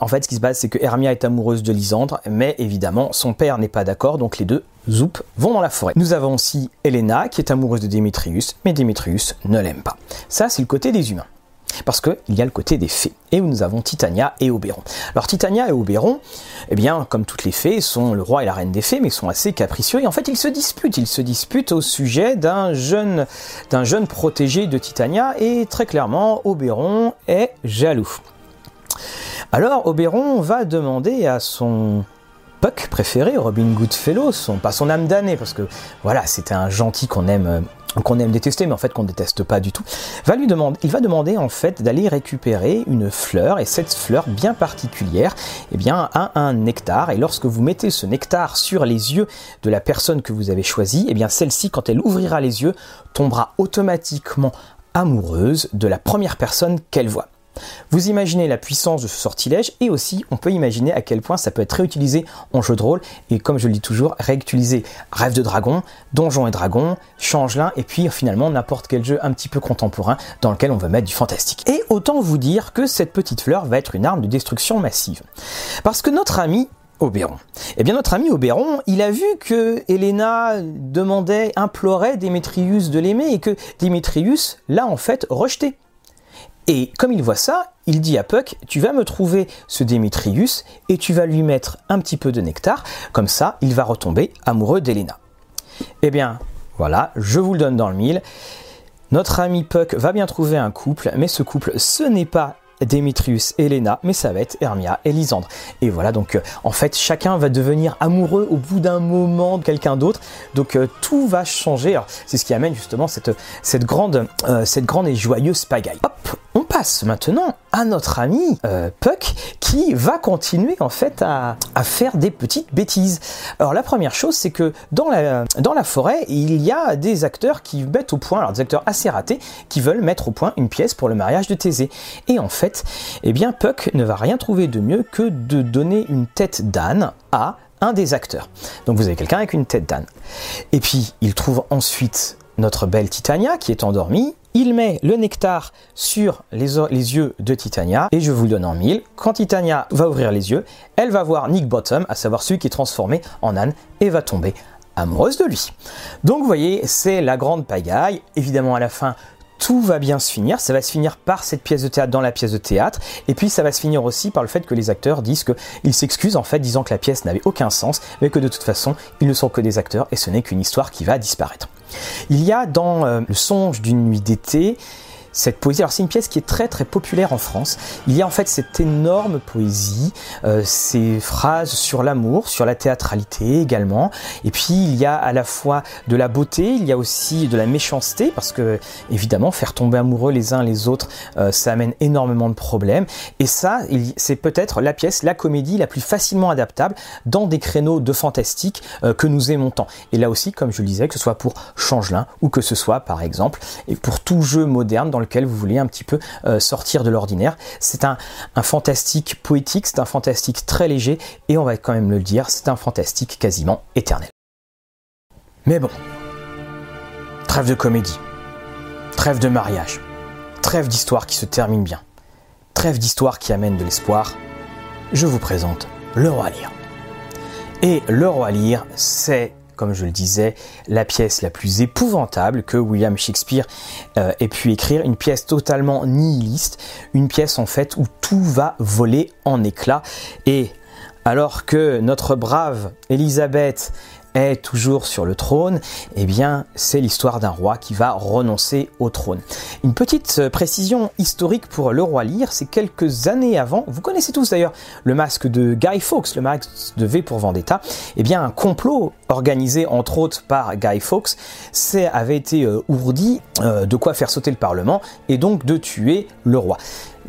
En fait, ce qui se passe, c'est que Hermia est amoureuse de Lysandre, mais évidemment, son père n'est pas d'accord, donc les deux, zoup, vont dans la forêt. Nous avons aussi Helena, qui est amoureuse de Démétrius, mais Démétrius ne l'aime pas. Ça, c'est le côté des humains. Parce qu'il y a le côté des fées. Et nous avons Titania et Oberon. Alors Titania et Oberon, eh bien, comme toutes les fées, sont le roi et la reine des fées, mais sont assez capricieux. Et en fait, ils se disputent. Ils se disputent au sujet d'un jeune, d'un jeune protégé de Titania. Et très clairement, Oberon est jaloux. Alors Oberon va demander à son Puck préféré, Robin Goodfellow, pas son âme damnée, parce que voilà, c'était un gentil qu'on aime euh, qu'on aime détester, mais en fait qu'on déteste pas du tout, va lui demander, il va demander en fait d'aller récupérer une fleur, et cette fleur bien particulière, eh bien, a un nectar, et lorsque vous mettez ce nectar sur les yeux de la personne que vous avez choisie, eh bien, celle-ci, quand elle ouvrira les yeux, tombera automatiquement amoureuse de la première personne qu'elle voit. Vous imaginez la puissance de ce sortilège et aussi on peut imaginer à quel point ça peut être réutilisé en jeu de rôle et comme je le dis toujours, réutiliser Rêve de Dragon, Donjons et Dragons, Changelin et puis finalement n'importe quel jeu un petit peu contemporain dans lequel on veut mettre du fantastique. Et autant vous dire que cette petite fleur va être une arme de destruction massive. Parce que notre ami Oberon. Eh bien, notre ami Oberon, il a vu que Helena demandait, implorait Démétrius de l'aimer et que Démétrius l'a en fait rejeté. Et comme il voit ça, il dit à Puck, tu vas me trouver ce Démétrius et tu vas lui mettre un petit peu de nectar, comme ça il va retomber amoureux d'Elena. Eh bien, voilà, je vous le donne dans le mille. Notre ami Puck va bien trouver un couple, mais ce couple, ce n'est pas Démétrius et Elena, mais ça va être Hermia et Lysandre. Et voilà, donc euh, en fait, chacun va devenir amoureux au bout d'un moment de quelqu'un d'autre. Donc euh, tout va changer. C'est ce qui amène justement cette, cette, grande, euh, cette grande et joyeuse pagaille. Hop, on passe maintenant à notre ami euh, Puck qui va continuer en fait à, faire des petites bêtises. Alors la première chose c'est que dans la, dans la forêt il y a des acteurs qui mettent au point, alors des acteurs assez ratés, qui veulent mettre au point une pièce pour le mariage de Thésée. Et en fait, eh bien Puck ne va rien trouver de mieux que de donner une tête d'âne à un des acteurs. Donc vous avez quelqu'un avec une tête d'âne. Et puis il trouve ensuite notre belle Titania qui est endormie il met le nectar sur les, yeux de Titania et je vous le donne en mille. Quand Titania va ouvrir les yeux, elle va voir Nick Bottom, à savoir celui qui est transformé en âne et va tomber amoureuse de lui. Donc vous voyez, c'est la grande pagaille. Évidemment, à la fin, tout va bien se finir. Ça va se finir par cette pièce de théâtre dans la pièce de théâtre. Et puis ça va se finir aussi par le fait que les acteurs disent qu'ils s'excusent en fait, disant que la pièce n'avait aucun sens, mais que de toute façon, ils ne sont que des acteurs et ce n'est qu'une histoire qui va disparaître. Il y a dans euh, Le songe d'une nuit d'été, cette poésie. Alors c'est une pièce qui est très très populaire en France. Il y a en fait cette énorme poésie, euh, ces phrases sur l'amour, sur la théâtralité également. Et puis il y a à la fois de la beauté, il y a aussi de la méchanceté parce que évidemment faire tomber amoureux les uns les autres, euh, ça amène énormément de problèmes. Et ça, c'est peut-être la pièce, la comédie la plus facilement adaptable dans des créneaux de fantastique euh, que nous aimons tant. Et là aussi, comme je le disais, que ce soit pour Changelin ou que ce soit par exemple et pour tout jeu moderne dans vous voulez un petit peu euh, sortir de l'ordinaire. C'est un, fantastique poétique, c'est un fantastique très léger, et on va quand même le dire, c'est un fantastique quasiment éternel. Mais bon, trêve de comédie, trêve de mariage, trêve d'histoire qui se termine bien, trêve d'histoire qui amène de l'espoir, je vous présente Le Roi Lire. Et Le Roi Lire, c'est comme je le disais, la pièce la plus épouvantable que William Shakespeare euh, ait pu écrire, une pièce totalement nihiliste, une pièce en fait où tout va voler en éclats. Et alors que notre brave Elisabeth est toujours sur le trône, eh bien, c'est l'histoire d'un roi qui va renoncer au trône. Une petite euh, précision historique pour le roi Lear, c'est quelques années avant, vous connaissez tous d'ailleurs le masque de Guy Fawkes, le masque de V pour Vendetta, eh bien, un complot organisé entre autres par Guy Fawkes avait été euh, ourdi euh, de quoi faire sauter le Parlement et donc de tuer le roi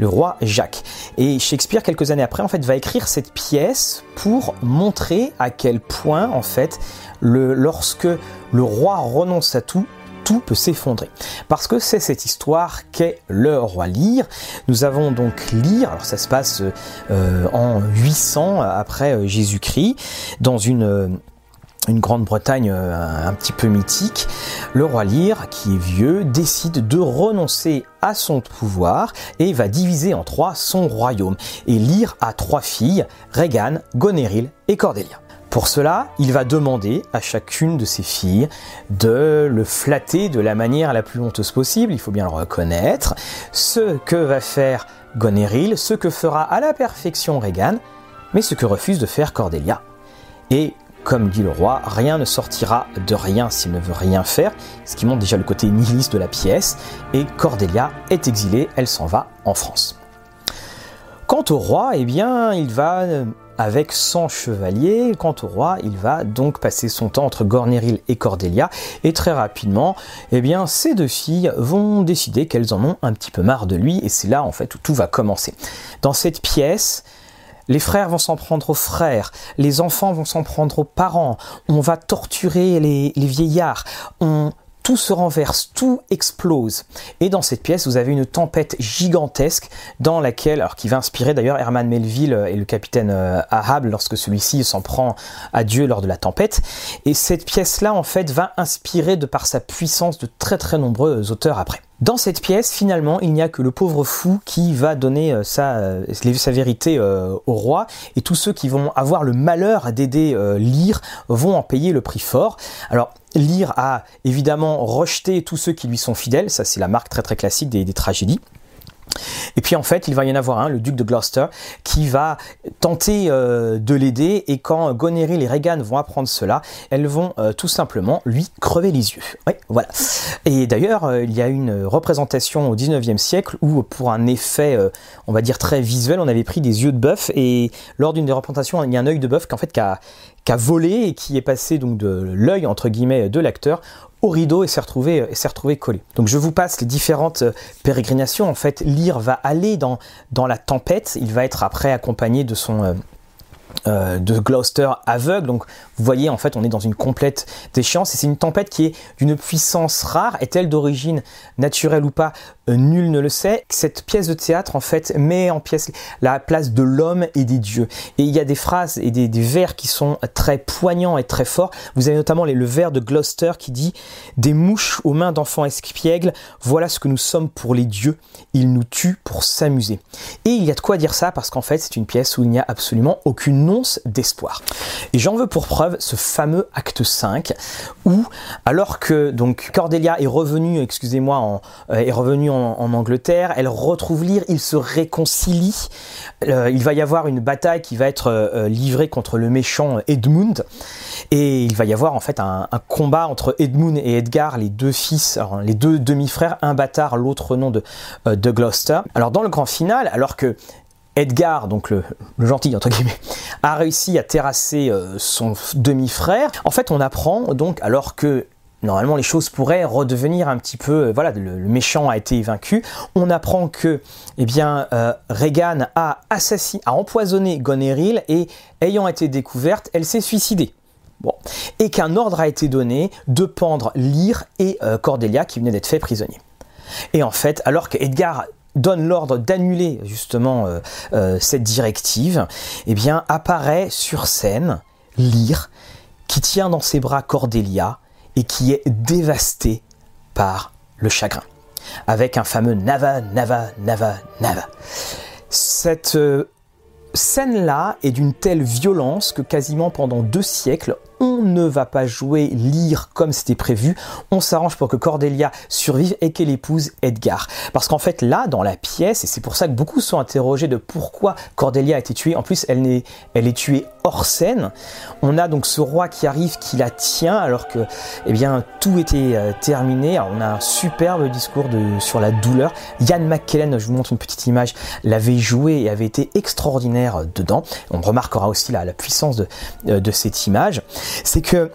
le roi Jacques. Et Shakespeare, quelques années après, en fait, va écrire cette pièce pour montrer à quel point, en fait, le, lorsque le roi renonce à tout, tout peut s'effondrer. Parce que c'est cette histoire qu'est le roi Lear. Nous avons donc Lear, alors ça se passe euh, en 800 après euh, Jésus-Christ, dans une une Grande-Bretagne euh, un petit peu mythique, le roi Lear, qui est vieux, décide de renoncer à son pouvoir et va diviser en trois son royaume. Et Lear a trois filles, Regan, Goneril et Cordelia. Pour cela, il va demander à chacune de ses filles de le flatter de la manière la plus honteuse possible, il faut bien le reconnaître, ce que va faire Goneril, ce que fera à la perfection Regan, mais ce que refuse de faire Cordelia. Et comme dit le roi, rien ne sortira de rien s'il ne veut rien faire, ce qui montre déjà le côté nihiliste de la pièce, et Cordelia est exilée, elle s'en va en France. Quant au roi, eh bien, il va euh, avec 100 chevaliers. Quant au roi, il va donc passer son temps entre Gorneril et Cordelia. Et très rapidement, eh bien, ces deux filles vont décider qu'elles en ont un petit peu marre de lui. Et c'est là, en fait, où tout va commencer. Dans cette pièce, les frères vont s'en prendre aux frères, les enfants vont s'en prendre aux parents, on va torturer les, vieillards, on, tout se renverse, tout explose. Et dans cette pièce, vous avez une tempête gigantesque dans laquelle, alors qui va inspirer d'ailleurs Herman Melville et le capitaine euh, Ahab lorsque celui-ci s'en prend à Dieu lors de la tempête. Et cette pièce-là, en fait, va inspirer de par sa puissance de très très nombreux auteurs après. Dans cette pièce, finalement, il n'y a que le pauvre fou qui va donner euh, sa, euh, sa vérité euh, au roi, et tous ceux qui vont avoir le malheur d'aider Lyre vont en payer le prix fort. Alors, Lyre a évidemment rejeté tous ceux qui lui sont fidèles, ça c'est la marque très très classique des tragédies. Et puis en fait, il va y en avoir un, le duc de Gloucester, qui va tenter euh, de l'aider. Et quand Goneril et Regan vont apprendre cela, elles vont euh, tout simplement lui crever les yeux. Oui, voilà. Et d'ailleurs, euh, il y a une représentation au 19e siècle où, pour un effet, on va dire très visuel, on avait pris des yeux de bœuf. Et lors d'une des représentations, il y a un œil de bœuf qu'en fait, qui a, volé et qui est passé donc de l'œil entre guillemets de l'acteur au rideau et s'est retrouvé, s'est retrouvé collé. Donc je vous passe les différentes euh, pérégrinations. En fait, Lyre va aller dans, dans la tempête. Il va être après accompagné de son, euh, de Gloucester aveugle. Donc vous voyez, en fait, on est dans une complète déchéance et c'est une tempête qui est d'une puissance rare. Est-elle d'origine naturelle ou pas euh, Nul ne le sait. Cette pièce de théâtre, en fait, met en pièce la place de l'homme et des dieux. Et il y a des phrases et des, vers qui sont très poignants et très forts. Vous avez notamment le vers de Gloucester qui dit Des mouches aux mains d'enfants espiègles, voilà ce que nous sommes pour les dieux. Ils nous tuent pour s'amuser. Et il y a de quoi dire ça parce qu'en fait, c'est une pièce où il n'y a absolument aucune une d'espoir. Et j'en veux pour preuve ce fameux acte 5 où, alors que donc Cordelia est revenue, excusez-moi, en, euh, est revenue en, Angleterre, elle retrouve Lear, ils se réconcilient. Euh, il va y avoir une bataille qui va être euh, livrée contre le méchant Edmund et il va y avoir en fait un, combat entre Edmund et Edgar, les deux fils, les deux demi-frères, un bâtard, l'autre nom de, de Gloucester. Alors dans le grand final, alors que Edgar, donc le, gentil entre guillemets, a réussi à terrasser euh, son demi-frère. En fait, on apprend donc, alors que normalement les choses pourraient redevenir un petit peu, euh, voilà, le, méchant a été vaincu, on apprend que, eh bien, euh, Regan a assassiné, a empoisonné Goneril et ayant été découverte, elle s'est suicidée. Bon. Et qu'un ordre a été donné de pendre Lyre et Cordelia qui venaient d'être faits prisonniers. Et en fait, alors que Edgar donne l'ordre d'annuler justement euh, euh, cette directive, eh bien apparaît sur scène Lyre qui tient dans ses bras Cordelia et qui est dévastée par le chagrin, avec un fameux Nava, Nava, Nava, Nava. Cette euh, scène-là est d'une telle violence que quasiment pendant deux siècles, on ne va pas jouer lire comme c'était prévu, on s'arrange pour que Cordelia survive et qu'elle épouse Edgar. Parce qu'en fait là, dans la pièce, et c'est pour ça que beaucoup sont interrogés de pourquoi Cordelia a été tuée, en plus elle est, tuée hors scène, on a donc ce roi qui arrive, qui la tient alors que eh bien, tout était euh, terminé. on a un superbe discours sur la douleur. Ian McKellen, je vous montre une petite image, l'avait joué et avait été extraordinaire dedans. On remarquera aussi la, la puissance de, euh, de cette image c'est que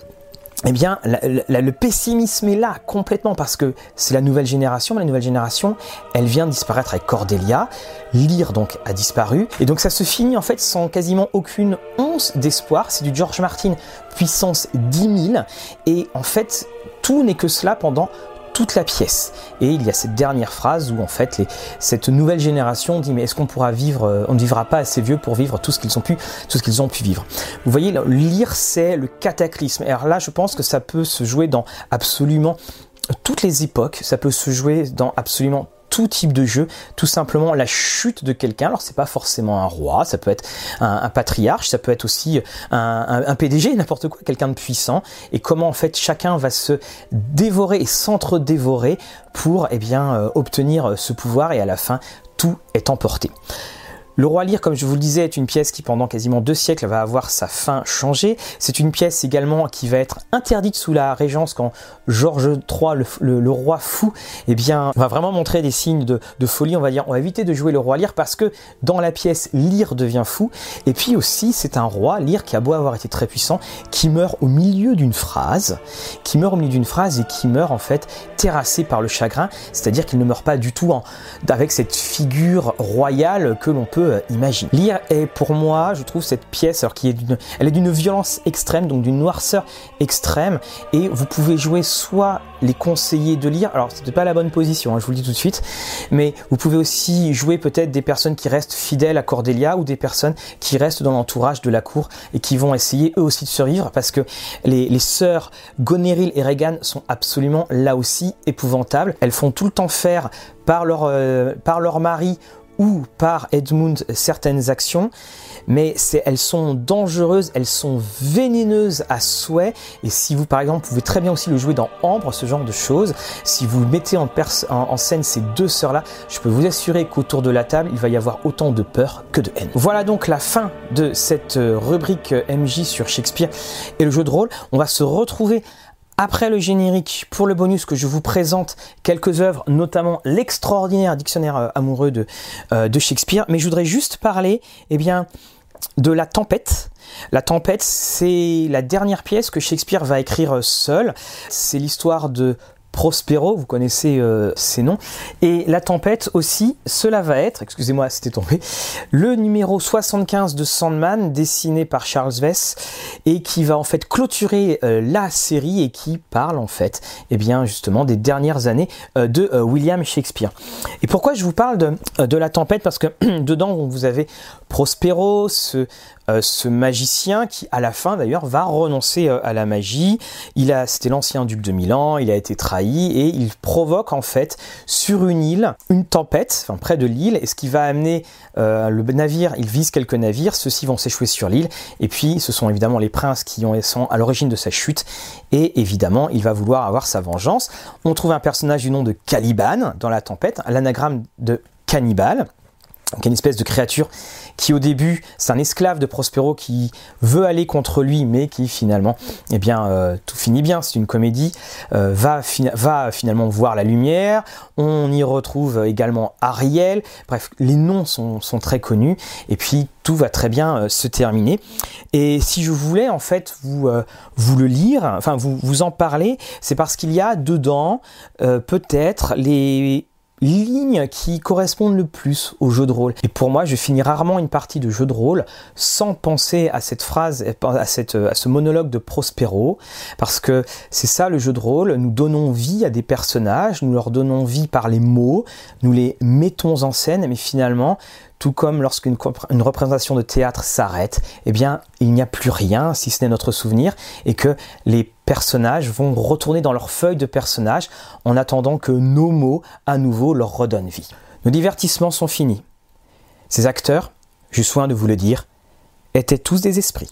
eh bien, le pessimisme est là complètement parce que c'est la nouvelle génération, mais la nouvelle génération, elle vient de disparaître avec Cordelia. Lire donc a disparu. Et donc ça se finit en fait sans quasiment aucune once d'espoir. C'est du George Martin puissance 10 000. Et en fait, tout n'est que cela pendant toute la pièce. Et il y a cette dernière phrase où en fait cette nouvelle génération dit mais est-ce qu'on pourra vivre, euh, on ne vivra pas assez vieux pour vivre tout ce qu'ils ont pu, tout ce qu'ils ont pu vivre? Vous voyez, lire c'est le cataclysme. Alors là, je pense que ça peut se jouer dans absolument toutes les époques, ça peut se jouer dans absolument type de jeu, tout simplement la chute de quelqu'un. Alors c'est pas forcément un roi, ça peut être un, patriarche, ça peut être aussi un, PDG, n'importe quoi, quelqu'un de puissant. Et comment en fait chacun va se dévorer et s'entre-dévorer pour eh bien euh, obtenir ce pouvoir et à la fin tout est emporté. Le Roi Lear, comme je vous le disais, est une pièce qui pendant quasiment deux siècles va avoir sa fin changée. C'est une pièce également qui va être interdite sous la régence quand Georges III, le, roi fou, eh bien, va vraiment montrer des signes de, folie. On va dire, on va éviter de jouer le Roi Lear parce que dans la pièce, Lear devient fou. Et puis aussi, c'est un roi, Lear, qui a beau avoir été très puissant, qui meurt au milieu d'une phrase, qui meurt au milieu d'une phrase et qui meurt en fait terrassé par le chagrin. C'est-à-dire qu'il ne meurt pas du tout avec cette figure royale que l'on peut euh, imagine. Lire est pour moi, je trouve cette pièce, alors qui est d'une, elle est d'une violence extrême, donc d'une noirceur extrême, et vous pouvez jouer soit les conseillers de lire, alors c'est pas la bonne position, hein, je vous le dis tout de suite, mais vous pouvez aussi jouer peut-être des personnes qui restent fidèles à Cordelia ou des personnes qui restent dans l'entourage de la cour et qui vont essayer eux aussi de survivre parce que les, sœurs Goneril et Regan sont absolument là aussi épouvantables. Elles font tout le temps faire par leur, euh, par leur mari ou par Edmund certaines actions, mais elles sont dangereuses, elles sont vénéneuses à souhait. Et si vous, par exemple, pouvez très bien aussi le jouer dans Ambre, ce genre de choses, si vous mettez en, en scène ces deux sœurs-là, je peux vous assurer qu'autour de la table, il va y avoir autant de peur que de haine. Voilà donc la fin de cette euh, rubrique euh, MJ sur Shakespeare et le jeu de rôle. On va se retrouver après le générique, pour le bonus que je vous présente quelques œuvres, notamment l'extraordinaire dictionnaire euh, amoureux de, euh, de, Shakespeare, mais je voudrais juste parler eh bien, de La Tempête. La Tempête, c'est la dernière pièce que Shakespeare va écrire euh, seul. C'est l'histoire de Prospero, vous connaissez euh, ces noms. Et La Tempête aussi, cela va être, excusez-moi, c'était tombé, le numéro 75 de Sandman, dessiné par Charles Vess, et qui va en fait clôturer euh, la série et qui parle en fait, eh bien justement, des dernières années euh, de William Shakespeare. Et pourquoi je vous parle de, de La Tempête? Parce que dedans, vous avez Prospero, ce euh, ce magicien qui, à la fin d'ailleurs, va renoncer euh, à la magie. Il a, c'était l'ancien duc de Milan, il a été trahi et il provoque en fait sur une île une tempête, enfin près de l'île, et ce qui va amener euh, le navire, il vise quelques navires, ceux-ci vont s'échouer sur l'île, et puis ce sont évidemment les princes qui ont, sont à l'origine de sa chute, et évidemment il va vouloir avoir sa vengeance. On trouve un personnage du nom de Caliban dans la tempête, l'anagramme de cannibale. Donc une espèce de créature qui au début c'est un esclave de Prospero qui veut aller contre lui mais qui finalement eh bien euh, tout finit bien. C'est une comédie euh, va, finalement voir la lumière. On y retrouve également Ariel. Bref les noms sont, très connus. Et puis tout va très bien euh, se terminer. Et si je voulais en fait vous vous le lire enfin vous vous en parler c'est parce qu'il y a dedans peut-être les lignes qui correspondent le plus au jeu de rôle. Et pour moi, je finis rarement une partie de jeu de rôle sans penser à cette phrase, à, cette, à ce monologue de Prospero, parce que c'est ça le jeu de rôle. Nous donnons vie à des personnages, nous leur donnons vie par les mots, nous les mettons en scène, mais finalement, tout comme lorsqu'une une représentation de théâtre s'arrête, eh bien, il n'y a plus rien si ce n'est notre souvenir et que les personnages vont retourner dans leur feuille de personnage en attendant que nos mots à nouveau leur redonnent vie. Nos divertissements sont finis. Ces acteurs, j'eus soin de vous le dire, étaient tous des esprits.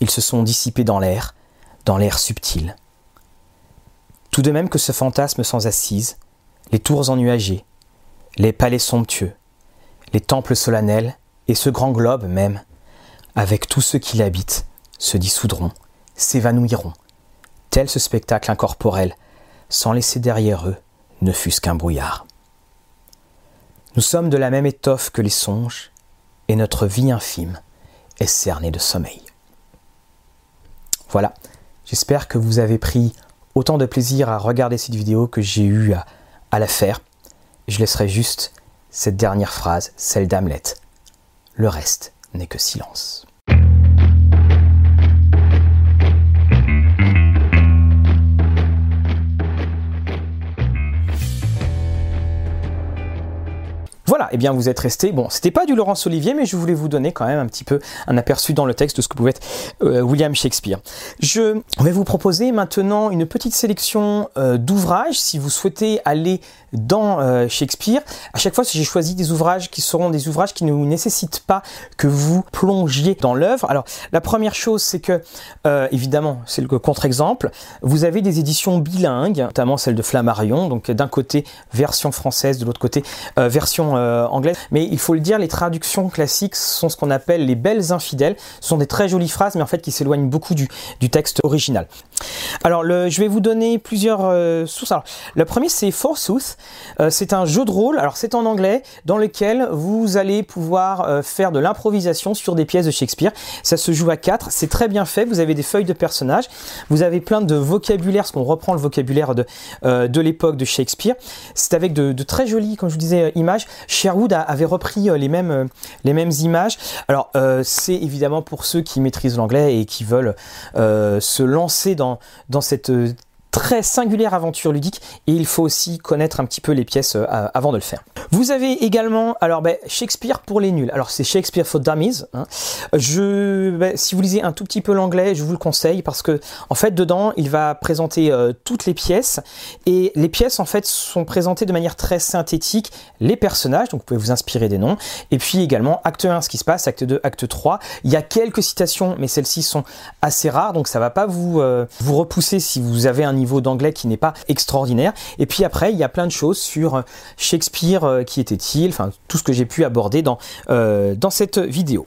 Ils se sont dissipés dans l'air, dans l'air subtil. Tout de même que ce fantasme sans assise, les tours ennuagées, les palais somptueux, les temples solennels et ce grand globe même, avec tous ceux qui l'habitent, se dissoudront, s'évanouiront, tel ce spectacle incorporel, sans laisser derrière eux ne fût-ce qu'un brouillard. Nous sommes de la même étoffe que les songes, et notre vie infime est cernée de sommeil. Voilà, j'espère que vous avez pris autant de plaisir à regarder cette vidéo que j'ai eu à, à la faire. Je laisserai juste cette dernière phrase, celle d'Hamlet. Le reste n'est que silence. Voilà, et eh bien vous êtes resté. Bon, c'était pas du Laurence Olivier, mais je voulais vous donner quand même un petit peu un aperçu dans le texte de ce que pouvait être euh, William Shakespeare. Je vais vous proposer maintenant une petite sélection euh, d'ouvrages si vous souhaitez aller dans euh, Shakespeare. À chaque fois, j'ai choisi des ouvrages qui seront des ouvrages qui ne vous nécessitent pas que vous plongiez dans l'œuvre. Alors, la première chose, c'est que, évidemment, c'est le contre-exemple, vous avez des éditions bilingues, notamment celle de Flammarion, donc d'un côté version française, de l'autre côté version euh, anglaise. Mais il faut le dire, les traductions classiques sont ce qu'on appelle les belles infidèles. Ce sont des très jolies phrases, mais en fait qui s'éloignent beaucoup du, texte original. Alors, le, je vais vous donner plusieurs euh, sources. Alors, le premier, c'est Forsooth. Euh, c'est un jeu de rôle. Alors, c'est en anglais, dans lequel vous allez pouvoir faire de l'improvisation sur des pièces de Shakespeare. Ça se joue à 4. C'est très bien fait. Vous avez des feuilles de personnages. Vous avez plein de vocabulaire, ce qu'on reprend le vocabulaire de, de l'époque de Shakespeare. C'est avec de, de, très jolies, comme je vous disais, images. Sherwood avait repris euh, les mêmes, euh, les mêmes images. Alors, euh, c'est évidemment pour ceux qui maîtrisent l'anglais et qui veulent se lancer dans cette très singulière aventure ludique et il faut aussi connaître un petit peu les pièces avant de le faire. Vous avez également, alors ben, Shakespeare pour les nuls. Alors c'est Shakespeare for Dummies. Hein. Ben, si vous lisez un tout petit peu l'anglais, je vous le conseille parce que en fait dedans il va présenter euh, toutes les pièces et les pièces en fait sont présentées de manière très synthétique. Les personnages, donc vous pouvez vous inspirer des noms. Et puis également acte 1, ce qui se passe, acte 2, acte 3. Il y a quelques citations, mais celles-ci sont assez rares, donc ça va pas vous euh, vous repousser si vous avez un niveau d'anglais qui n'est pas extraordinaire. Et puis après il y a plein de choses sur Shakespeare euh, qui était-il, enfin tout ce que j'ai pu aborder dans, euh, dans cette vidéo.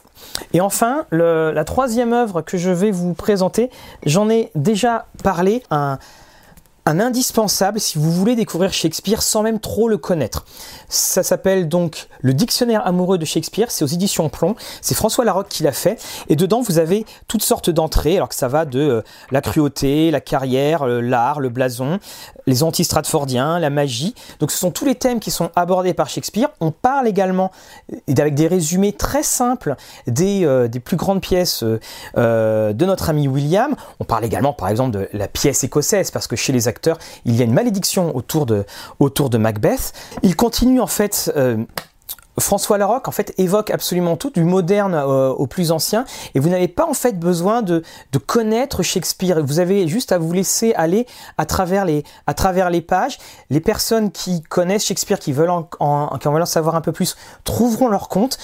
Et enfin, la troisième œuvre que je vais vous présenter, j'en ai déjà parlé, un, indispensable si vous voulez découvrir Shakespeare sans même trop le connaître. Ça s'appelle donc Le Dictionnaire amoureux de Shakespeare, c'est aux éditions Plomb, c'est François Larocque qui l'a fait, et dedans vous avez toutes sortes d'entrées, alors que ça va de euh, la cruauté, la carrière, euh, l'art, le blason, les anti-stratfordiens, la magie, donc ce sont tous les thèmes qui sont abordés par Shakespeare. On parle également, avec des résumés très simples, des, euh, des plus grandes pièces de notre ami William, on parle également par exemple de la pièce écossaise, parce que chez les acteurs, il y a une malédiction autour de, autour de Macbeth. Il continue en fait euh, François Larocque en fait évoque absolument tout, du moderne euh, au plus ancien, et vous n'avez pas en fait besoin de, connaître Shakespeare. Vous avez juste à vous laisser aller à travers les, pages. Les personnes qui connaissent Shakespeare, qui veulent en, qui veulent en savoir un peu plus, trouveront leur compte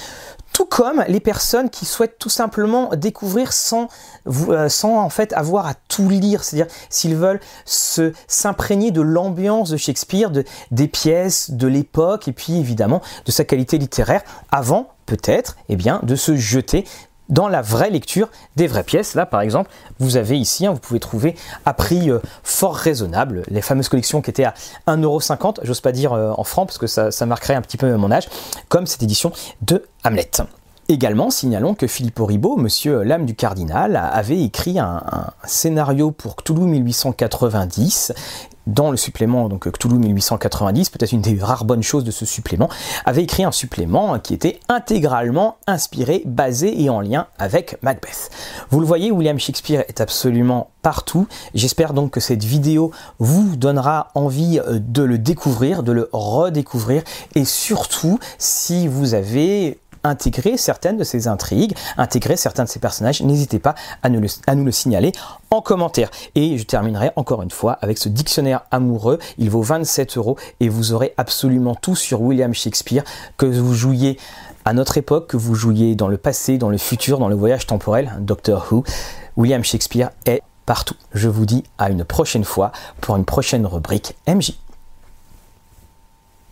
tout comme les personnes qui souhaitent tout simplement découvrir sans, euh, en fait avoir à tout lire, c'est-à-dire s'ils veulent s'imprégner de l'ambiance de Shakespeare, de, des pièces, de l'époque et puis évidemment de sa qualité littéraire avant peut-être eh bien de se jeter dans la vraie lecture des vraies pièces. Là, par exemple, vous avez ici, hein, vous pouvez trouver à prix euh, fort raisonnable les fameuses collections qui étaient à 1,50€, j'ose pas dire euh, en francs parce que ça, marquerait un petit peu mon âge, comme cette édition de Hamlet. Également, signalons que Philippe Auribeau, monsieur l'âme du cardinal, avait écrit un, un scénario pour Cthulhu 1890 dans le supplément donc Cthulhu 1890, peut-être une des rares bonnes choses de ce supplément, avait écrit un supplément qui était intégralement inspiré, basé et en lien avec Macbeth. Vous le voyez, William Shakespeare est absolument partout. J'espère donc que cette vidéo vous donnera envie euh, de le découvrir, de le redécouvrir et surtout si vous avez intégrer certaines de ces intrigues, intégrer certains de ces personnages, n'hésitez pas à nous, le, à nous le signaler en commentaire. Et je terminerai encore une fois avec ce dictionnaire amoureux. Il vaut 27 euros et vous aurez absolument tout sur William Shakespeare, que vous jouiez à notre époque, que vous jouiez dans le passé, dans le futur, dans le voyage temporel, Doctor Who. William Shakespeare est partout. Je vous dis à une prochaine fois pour une prochaine rubrique MJ.